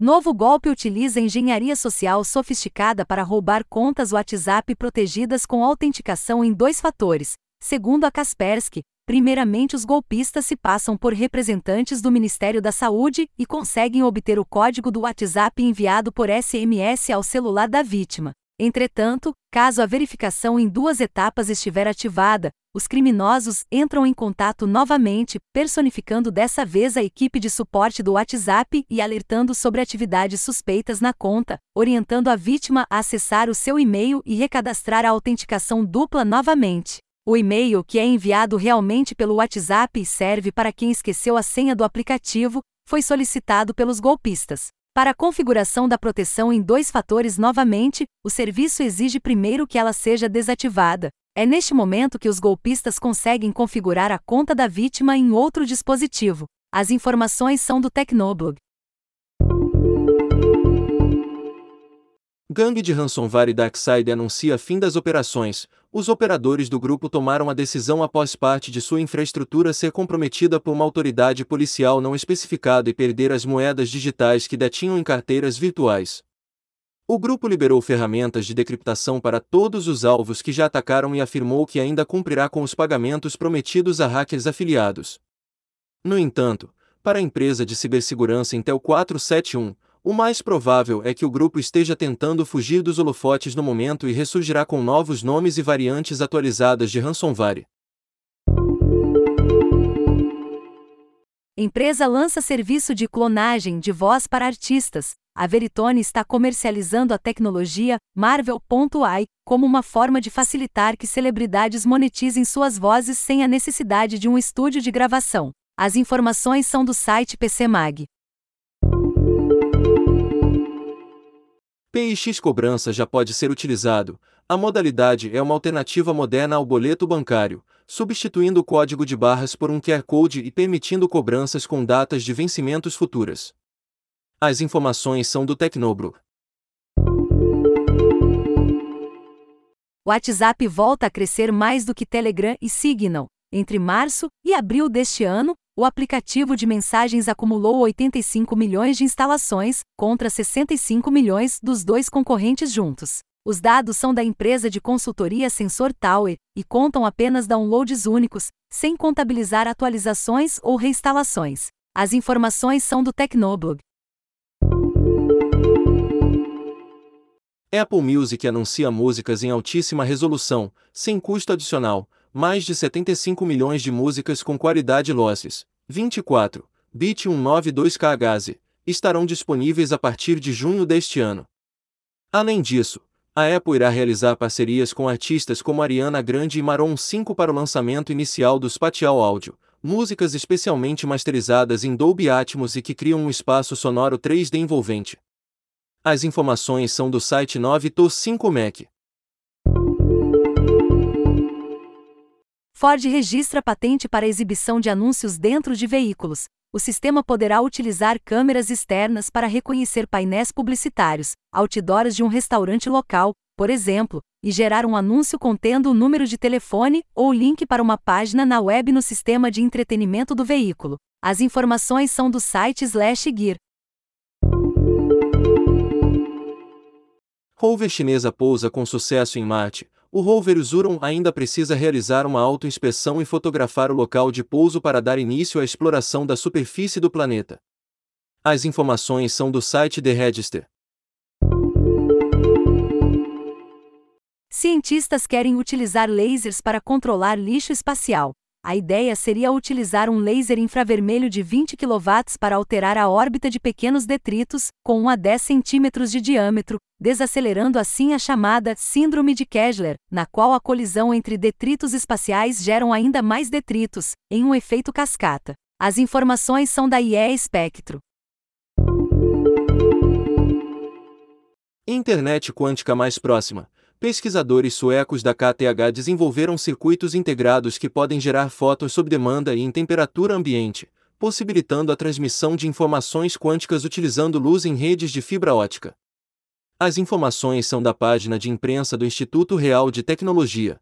Novo golpe utiliza engenharia social sofisticada para roubar contas WhatsApp protegidas com autenticação em dois fatores. Segundo a Kaspersky, primeiramente os golpistas se passam por representantes do Ministério da Saúde e conseguem obter o código do WhatsApp enviado por SMS ao celular da vítima. Entretanto, caso a verificação em duas etapas estiver ativada, os criminosos entram em contato novamente, personificando dessa vez a equipe de suporte do WhatsApp e alertando sobre atividades suspeitas na conta, orientando a vítima a acessar o seu e-mail e recadastrar a autenticação dupla novamente. O e-mail que é enviado realmente pelo WhatsApp e serve para quem esqueceu a senha do aplicativo, foi solicitado pelos golpistas. Para a configuração da proteção em dois fatores novamente, o serviço exige primeiro que ela seja desativada. É neste momento que os golpistas conseguem configurar a conta da vítima em outro dispositivo. As informações são do Tecnoblog. Gangue de ransomware Darkside anuncia fim das operações. Os operadores do grupo tomaram a decisão após parte de sua infraestrutura ser comprometida por uma autoridade policial não especificada e perder as moedas digitais que detinham em carteiras virtuais. O grupo liberou ferramentas de decriptação para todos os alvos que já atacaram e afirmou que ainda cumprirá com os pagamentos prometidos a hackers afiliados. No entanto, para a empresa de cibersegurança Intel 471, o mais provável é que o grupo esteja tentando fugir dos holofotes no momento e ressurgirá com novos nomes e variantes atualizadas de ransomware. Empresa lança serviço de clonagem de voz para artistas. A Veritone está comercializando a tecnologia Marvel.ai como uma forma de facilitar que celebridades monetizem suas vozes sem a necessidade de um estúdio de gravação. As informações são do site PCMag. PIX Cobrança já pode ser utilizado. A modalidade é uma alternativa moderna ao boleto bancário, substituindo o código de barras por um QR Code e permitindo cobranças com datas de vencimentos futuras. As informações são do Tecnobro. O WhatsApp volta a crescer mais do que Telegram e Signal. Entre março e abril deste ano, o aplicativo de mensagens acumulou 85 milhões de instalações, contra 65 milhões dos dois concorrentes juntos. Os dados são da empresa de consultoria Sensor Tower e contam apenas downloads únicos, sem contabilizar atualizações ou reinstalações. As informações são do Tecnoblog. Apple Music anuncia músicas em altíssima resolução, sem custo adicional, mais de 75 milhões de músicas com qualidade lossless, 24, bit 192 kHz, estarão disponíveis a partir de junho deste ano. Além disso, a Apple irá realizar parcerias com artistas como Ariana Grande e Maroon 5 para o lançamento inicial do Spatial Audio, músicas especialmente masterizadas em Dolby Atmos e que criam um espaço sonoro 3D envolvente. As informações são do site 9to5mac. Ford registra patente para exibição de anúncios dentro de veículos. O sistema poderá utilizar câmeras externas para reconhecer painéis publicitários, outdoors de um restaurante local, por exemplo, e gerar um anúncio contendo o número de telefone ou link para uma página na web no sistema de entretenimento do veículo. As informações são do site Slash Gear. Rover chinesa pousa com sucesso em Marte o rover Zuron ainda precisa realizar uma autoinspeção e fotografar o local de pouso para dar início à exploração da superfície do planeta. As informações são do site The Register. Cientistas querem utilizar lasers para controlar lixo espacial. A ideia seria utilizar um laser infravermelho de 20 kW para alterar a órbita de pequenos detritos, com 1 a 10 centímetros de diâmetro, desacelerando assim a chamada Síndrome de Kessler, na qual a colisão entre detritos espaciais geram ainda mais detritos, em um efeito cascata. As informações são da IE Spectro. Internet quântica mais próxima pesquisadores suecos da KTH desenvolveram circuitos integrados que podem gerar fotos sob demanda e em temperatura ambiente, possibilitando a transmissão de informações quânticas utilizando luz em redes de fibra ótica. As informações são da página de imprensa do Instituto Real de Tecnologia.